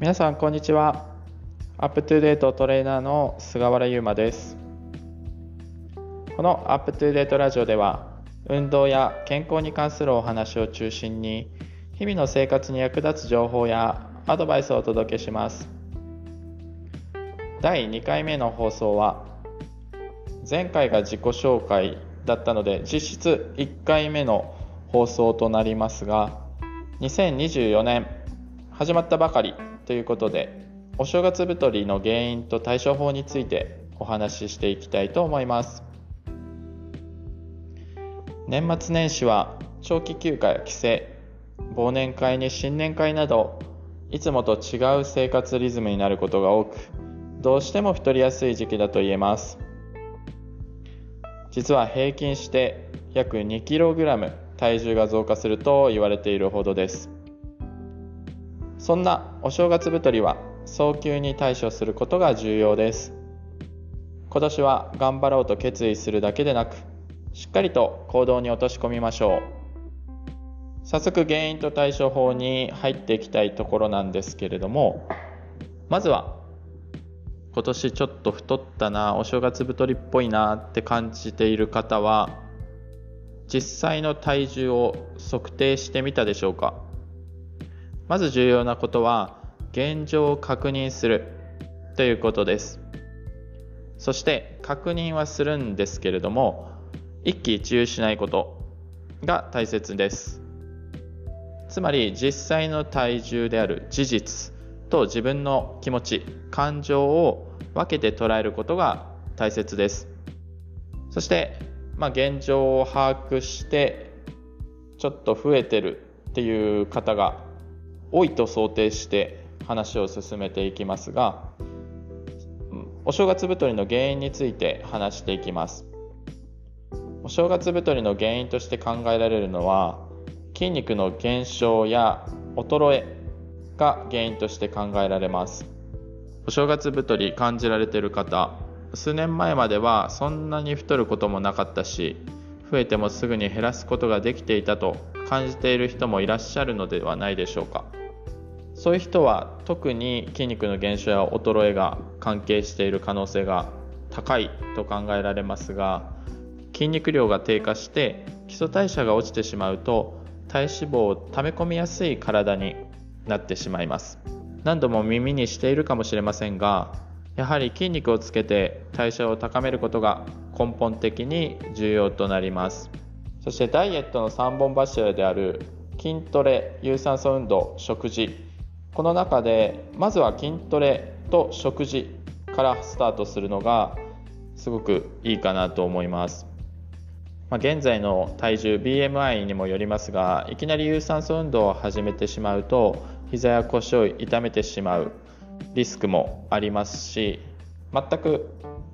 皆さんこんにちは。アップトゥーデートトレーナーの菅原優馬です。このアップトゥーデートラジオでは運動や健康に関するお話を中心に日々の生活に役立つ情報やアドバイスをお届けします。第2回目の放送は前回が自己紹介だったので実質1回目の放送となりますが2024年始まったばかりということでお正月太りの原因と対処法についてお話ししていきたいと思います。年末年始は長期休暇や帰省忘年会に新年会などいつもと違う生活リズムになることが多くどうしても太りやすい時期だと言えます。実は平均して約 2kg 体重が増加すると言われているほどです。そんなお正月太りは早急に対処することが重要です。今年は頑張ろうと決意するだけでなくしっかりと行動に落とし込みましょう。早速原因と対処法に入っていきたいところなんですけれどもまずは今年ちょっと太ったなお正月太りっぽいなって感じている方は実際の体重を測定してみたでしょうか？まず重要なことは現状を確認するということです。そして確認はするんですけれども一喜一憂しないことが大切です。つまり実際の体重である事実と自分の気持ち感情を分けて捉えることが大切です。そして、まあ、現状を把握してちょっと増えてるっていう方が多いと想定して話を進めていきますがお正月太りの原因について話していきます。お正月太りの原因として考えられるのは筋肉の減少や衰えが原因として考えられます。お正月太り感じられている方数年前まではそんなに太ることもなかったし増えてもすぐに減らすことができていたと感じている人もいらっしゃるのではないでしょうか。そういう人は特に筋肉の減少や衰えが関係している可能性が高いと考えられますが筋肉量が低下して基礎代謝が落ちてしまうと体脂肪を溜め込みやすい体になってしまいます。何度も耳にしているかもしれませんがやはり筋肉をつけて代謝を高めることが根本的に重要となります。そしてダイエットの3本柱である筋トレ有酸素運動食事この中でまずは筋トレと食事からスタートするのがすごくいいかなと思います、まあ、現在の体重 BMI にもよりますがいきなり有酸素運動を始めてしまうと膝や腰を痛めてしまうリスクもありますし全く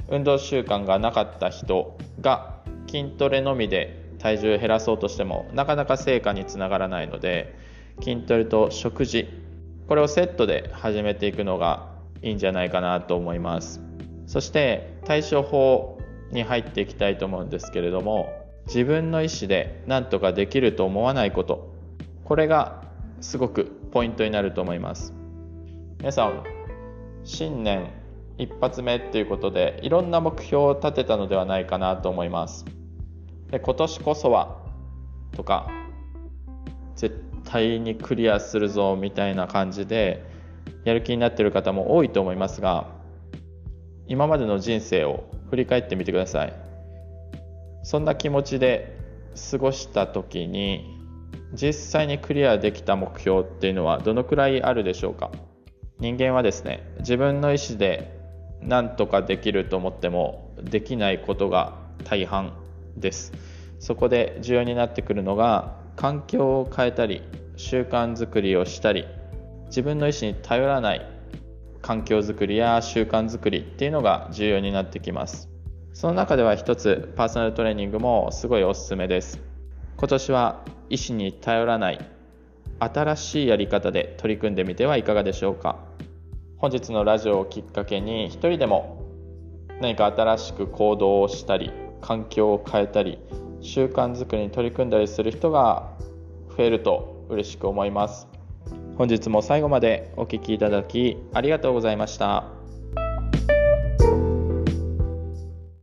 運動習慣がなかった人が筋トレのみで体重を減らそうとしてもなかなか成果につながらないので筋トレと食事これをセットで始めていくのがいいんじゃないかなと思います。そして対処法に入っていきたいと思うんですけれども自分の意思で何とかできると思わないこと。これがすごくポイントになると思います。皆さん新年一発目っていうことでいろんな目標を立てたのではないかなと思います。で今年こそはとか絶対にクリアするぞみたいな感じでやる気になっている方も多いと思いますが今までの人生を振り返ってみてください。そんな気持ちで過ごした時に実際にクリアできた目標っていうのはどのくらいあるでしょうか？人間はですね自分の意思で何とかできると思ってもできないことが大半です。そこで重要になってくるのが環境を変えたり習慣づくりをしたり自分の意思に頼らない環境づくりや習慣づくりっていうのが重要になってきます。その中では一つパーソナルトレーニングもすごいおすすめです。今年は意思に頼らない新しいやり方で取り組んでみてはいかがでしょうか。本日のラジオをきっかけに一人でも何か新しく行動をしたり環境を変えたり習慣づくりに取り組んだりする人が増えると嬉しく思います本日も最後までお聴きいただきありがとうございました。